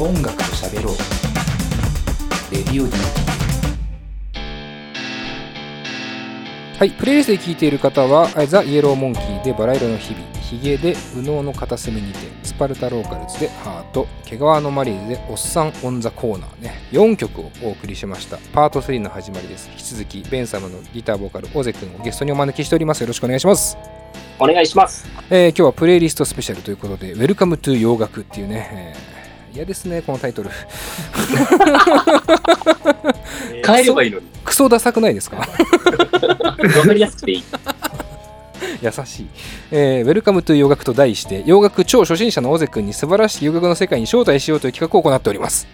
音楽と喋ろう。レディオ DT はいプレイリストで聴いている方は「ザ・イエローモンキー」で「バラ色の日々」「ヒゲ」で「右脳の片隅にて」「スパルタローカルズ」で「ハート」「毛皮のマリーズ」で「おっさんオン・ザ・コーナーね」4曲をお送りしました。パート3の始まりです。引き続きベンサムのギターボーカルオゼ君をゲストにお招きしております。よろしくお願いします。お願いします。えー今日はプレイリストスペシャルということで「Welcome to 洋楽」っていうね、えー嫌ですねこのタイトル。変えればいいのに。クソダサくないですか？わかりやすくていい。優しい、えー、Welcome to 洋楽と題して洋楽超初心者のオゼ君に素晴らしい洋楽の世界に招待しようという企画を行っております。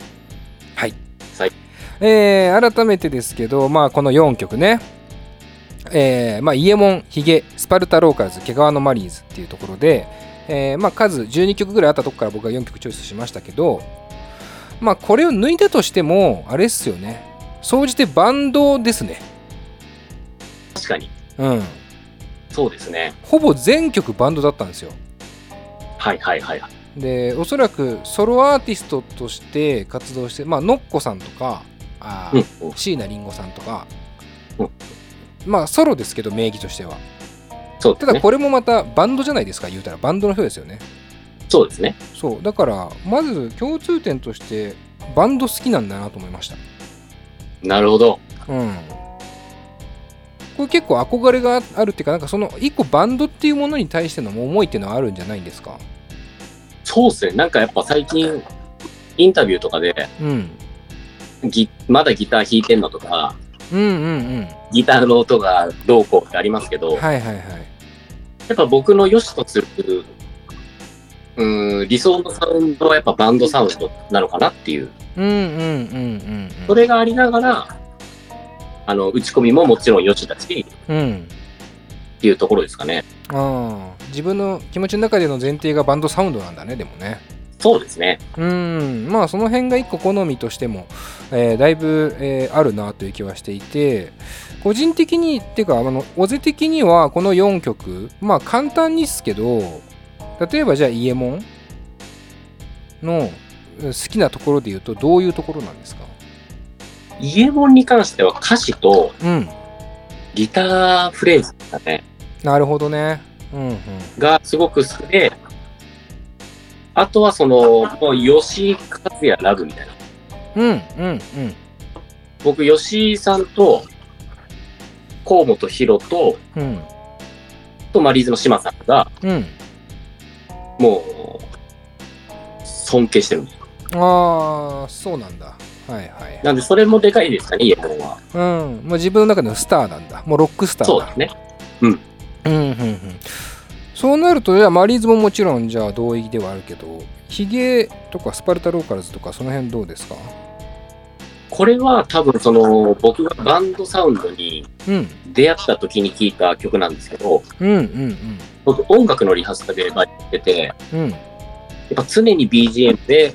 はい、はい。えー改めてですけどまあこの4曲ね。えーまあ、イエモン、ヒゲ、スパルタローカルズ、毛皮のマリーズっていうところで、えーまあ、数12曲ぐらいあったとこから僕は4曲チョイスしましたけど、まあ、これを抜いたとしても、あれっすよね。総じてバンドですね。確かに。うん。そうですね。ほぼ全曲バンドだったんですよ。はいはいはい。で、おそらくソロアーティストとして活動して、まあ、ノッコさんとか、あーうん。椎名林檎さんとかうん、まあ、ソロですけど、名義としては。そうね。ただこれもまたバンドじゃないですか言うたらバンドの人ですよねそうですね。そうだからまず共通点としてバンド好きなんだなと思いましたなるほど。うんこれ結構憧れがあるっていうかなんかその一個バンドっていうものに対しての思いっていうのはあるんじゃないんですか？そうですね。なんかやっぱ最近、インタビューとかで、うんギまだギター弾いてんのとか、うんうんうんギターの音がどうこうってありますけど、はいはいはいやっぱ僕の良しとする、うーん、理想のサウンドはやっぱバンドサウンドなのかなっていう。うんうんうんうんうんそれがありながら、あの、打ち込みももちろん良しだし、うんっていうところですかね。ああ自分の気持ちの中での前提がバンドサウンドなんだねでもねそうですね。うん。まあその辺が一個好みとしても、えーだいぶ、えーあるなという気はしていて個人的にっていうかあの尾瀬的にはこの4曲まあ簡単にっすけど例えばじゃあイエモンのうん好きなところで言うとどういうところなんですか？イエモンに関しては歌詞とうん。ギターフレーズですかね、なるほどね。うんうん。がすごく好きで、あとはその、もう吉井和也ラブみたいな。うんうんうん。僕、吉井さんと、河本博と、うん。とマリーズの島さんが、うん。もう、尊敬してる。んです。ああそうなんだ。はいはい。なんで、それもでかいですかね、イエモンは。うん。まあ、自分の中でのスターなんだ。もうロックスターだ。そうですね。うんうんうんそうなるとじゃあマリーズももちろんじゃあ同意ではあるけどヒゲとかスパルタローカルズとかその辺どうですか？これは多分その、僕がバンドサウンドにうん。出会った時に聴いた曲なんですけど、うんうん僕音楽のリハーサルでバイトしてて、うん。うんやっぱ常に BGM で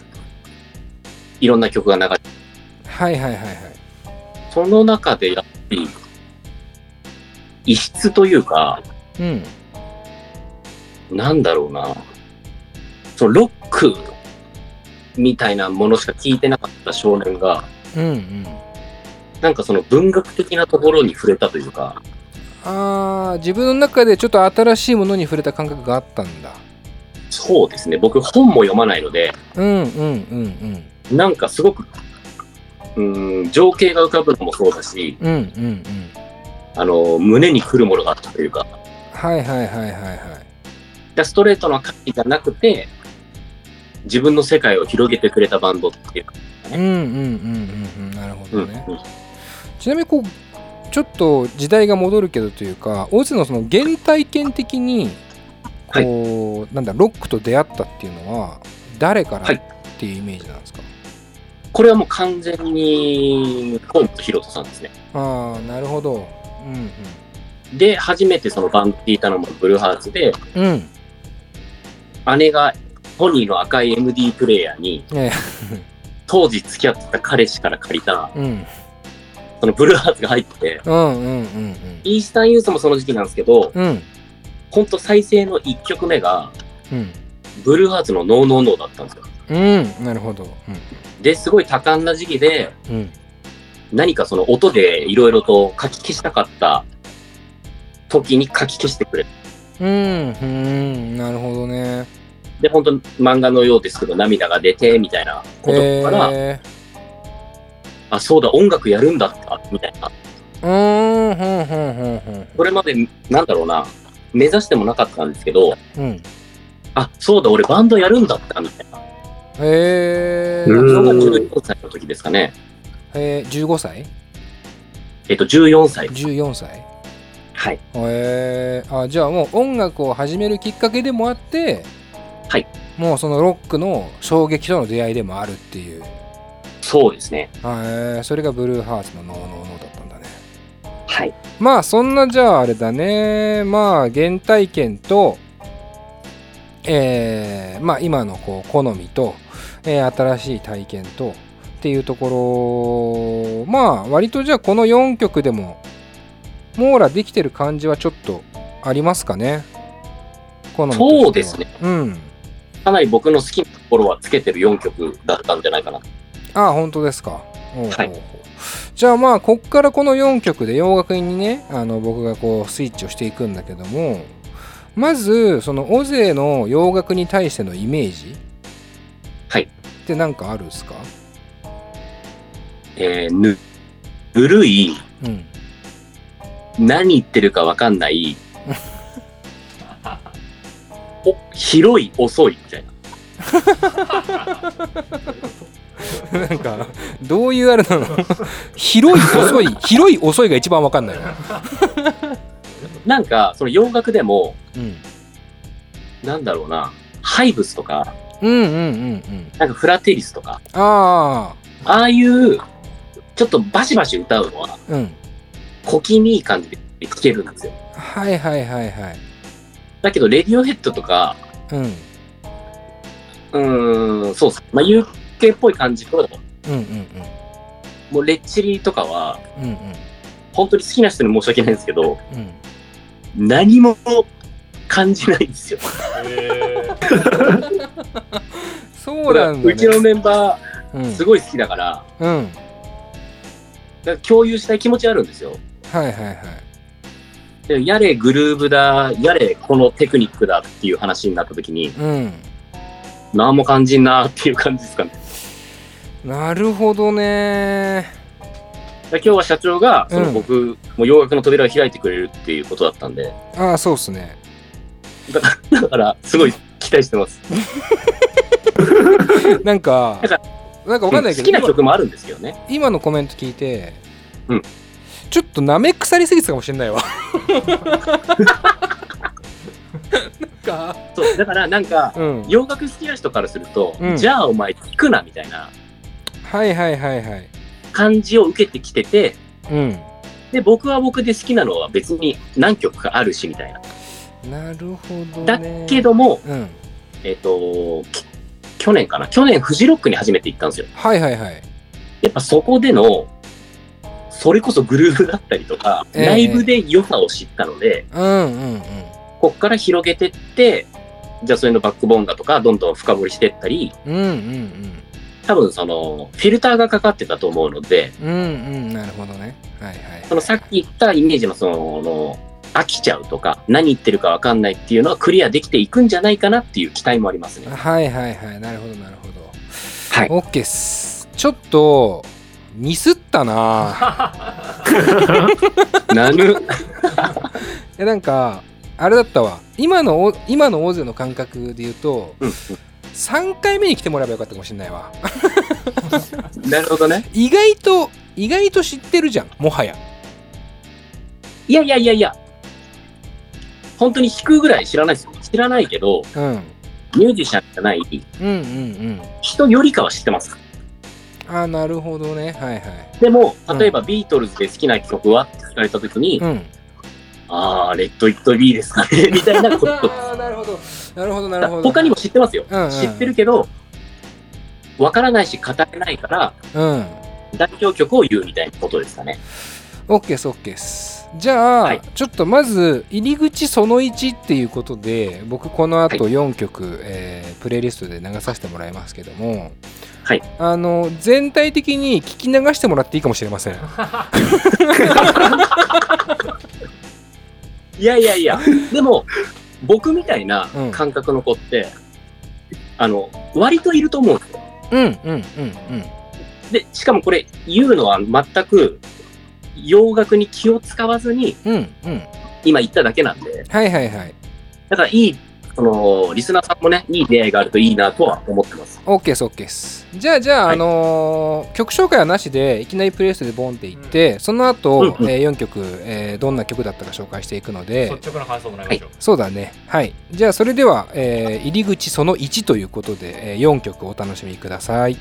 いろんな曲が流れて、はいはいはいはい。その中でやっぱり異質というか、うんなんだろうな、そのロックみたいなものしか聞いてなかった少年が、うんうん。なんかその文学的なところに触れたというか、あー自分の中でちょっと新しいものに触れた感覚があったんだ。そうですね、僕本も読まないので、うんうんうんうん。なんかすごく、うーん、情景が浮かぶのもそうだし、うんうんうん。あの、胸に来るものがあったというか、はいはいはいはいはいでストレートな歌詞じゃなくて、自分の世界を広げてくれたバンドっていうか、うんうんうんうんうん。なるほうん。どね、ちなみにこうちょっと時代が戻るけどというか大津のその原体験的にこう、なんだロックと出会ったっていうのは誰からはい。っていうイメージなんですか、これはもう完全に河本ロ人さんですね。ああなるほど。うんで、初めてそのバンド聞いたのもブルーハーツで、うんうん姉がポニーの赤い MD プレイヤーに、ね当時付き合ってた彼氏から借りた、うん。そのブルーハーツが入ってて、うんうんうんイースタンユースもその時期なんですけど、ほんと再生の1曲目が、うん。ブルーハーツのノーノーノーだったんですよ。うん。なるほど。で、すごい多感な時期で、何かその音でいろいろと書き消したかった時に書き消してくれる。うんうんなるほどね。で、本当漫画のようですけど、涙が出て、みたいなことから、へあ、そうだ、音楽やるんだった、みたいな。ーうーんふんふんふんふん。それまで、なんだろうな、目指してもなかったんですけど、うん。あ、そうだ、俺バンドやるんだった、みたいな。へえうん。それが14歳の時ですかね。えー、15歳？えっと、14歳。14歳はい。へえあじゃあもう音楽を始めるきっかけでもあってはい。もうそのロックの衝撃との出会いでもあるっていう。そうですね。あえー。それがブルーハーツのノーノーノーだったんだね。はい。まあそんなじゃああれだね。まあ原体験とえーまあ今のこう好みと、えー新しい体験とっていうところ。まあ割とじゃあこの4曲でも網羅できてる感じはちょっとありますかね？好みとしては。そうですね。うん。かなり僕の好きなところはつけてる4曲だったんじゃないかな。ああ本当ですか。おうおうはい。じゃあまあこっからこの4曲で洋楽にねあの僕がこうスイッチをしていくんだけどもまずそのオゼの洋楽に対してのイメージはい。って何かあるんですか？えー、ぬ、ぬるい、うん何言ってるかわかんない、お、広い、遅い、みたいな。なんかどういうあれなの？広い遅い 広い遅いが一番わかんないな、なんか、その洋楽でも、うん、なんだろうな、ハイブスとか、うんうんうんうん。なんかフラテリスとか、ああああいう、ちょっとバシバシ歌うのは、うん小気味いい感じで聴けるんですよ。はいはいはいはい。だけど、レディオヘッドとか、うん。うーん、そうっす。まあ、UK っぽい感じと、う。んうんもうレッチリとかは、うんうん。本当に好きな人に申し訳ないんですけど、うん。何も感じないんですよ。そうなんだ、ね、うちのメンバうん。ー、すごい好きだから、うん。だから共有したい気持ちあるんですよ。はいはいはい。でやれグルーブだ、やれこのテクニックだっていう話になった時に、うん。何も感じんなっていう感じですかね。なるほどね。で今日は社長が、そのうん僕、もう洋楽の扉を開いてくれるっていうことだったんで、ああそうっすね。だ から、すごい期待してます。なんかなんかなんかわかんないけ好どきな曲もあるんですけどね。今今のコメント聞いて、うんちょっとなめ腐りすぎてたかもしれないわ。そう、だからなんか、うん。洋楽好きな人からすると、うん。じゃあお前聞くなみたいな。はいはいはいはい。感じを受けてきてて、うん。で、僕は僕で好きなのは別に何曲かあるしみたいな。なるほどだねけども、うん。えっ、と、き去年かな？去年フジロックに初めて行ったんですよ。はいはいはい。やっぱそこでの、それこそグルーヴだったりとか、ええ。ライブで良さを知ったので、うんうんうん。こっから広げてって、じゃあそれのバックボーンだとか、どんどん深掘りしていったり、うんうん多分その、フィルターがかかってたと思うので、うんうん。うんなるほどね。はいはいそのさっき言ったイメージのその、飽きちゃうとか、何言ってるかわかんないっていうのはクリアできていくんじゃないかなっていう期待もありますね。はいはいはい。なるほどなるほど。はい。OK っす。ちょっとミスったな。なぬ、えなんかあれだったわ。今のお今の大勢の感覚で言うとうん3回目に来てもらえばよかったかもしれないわ。なるほどね。意外と意外と知ってるじゃんもはや。いやいやいやいや、本当に弾くぐらい知らないですよ。知らないけど、うん。ミュージシャンじゃないうんうんうん。人よりかは知ってます。あなるほどね。はいはい。でも、例えばビートルズで好きな曲は？って聞かれたときに、うん。あー、レッド・イット・ビーですかね。みたいなこと。あーなるほど。なるほどなるほど。他にも知ってますよ。うんうん。知ってるけど、わからないし語れないから、うん。代表曲を言うみたいなことですかね。OK です OK ですじゃあ、はい。ちょっとまず入り口その1っていうことで僕この後4曲、えープレイリストで流させてもらいますけども、はい。あの全体的に聞き流してもらっていいかもしれません。いやいやいや、でも、僕みたいなうん。感覚の子って、あの、割といると思うんですよ。うんうんうんうん。で、しかもこれ、言うのは全く、洋楽に気を使わずに、うんうん。今言っただけなんで、はいはいはい。だからいい、その、リスナーさんもね、いい出会いがあるといいなとは思ってます。OK です OK です。じゃあじゃあ、はい。あのー曲紹介はなしでいきなりプレイリストでボンっていって、その後、うんうん。え4曲、えーどんな曲だったか紹介していくので。率直な感想もらい。ましょう。そうだね。はい。じゃあそれでは、えー入り口その1ということで、え4曲お楽しみください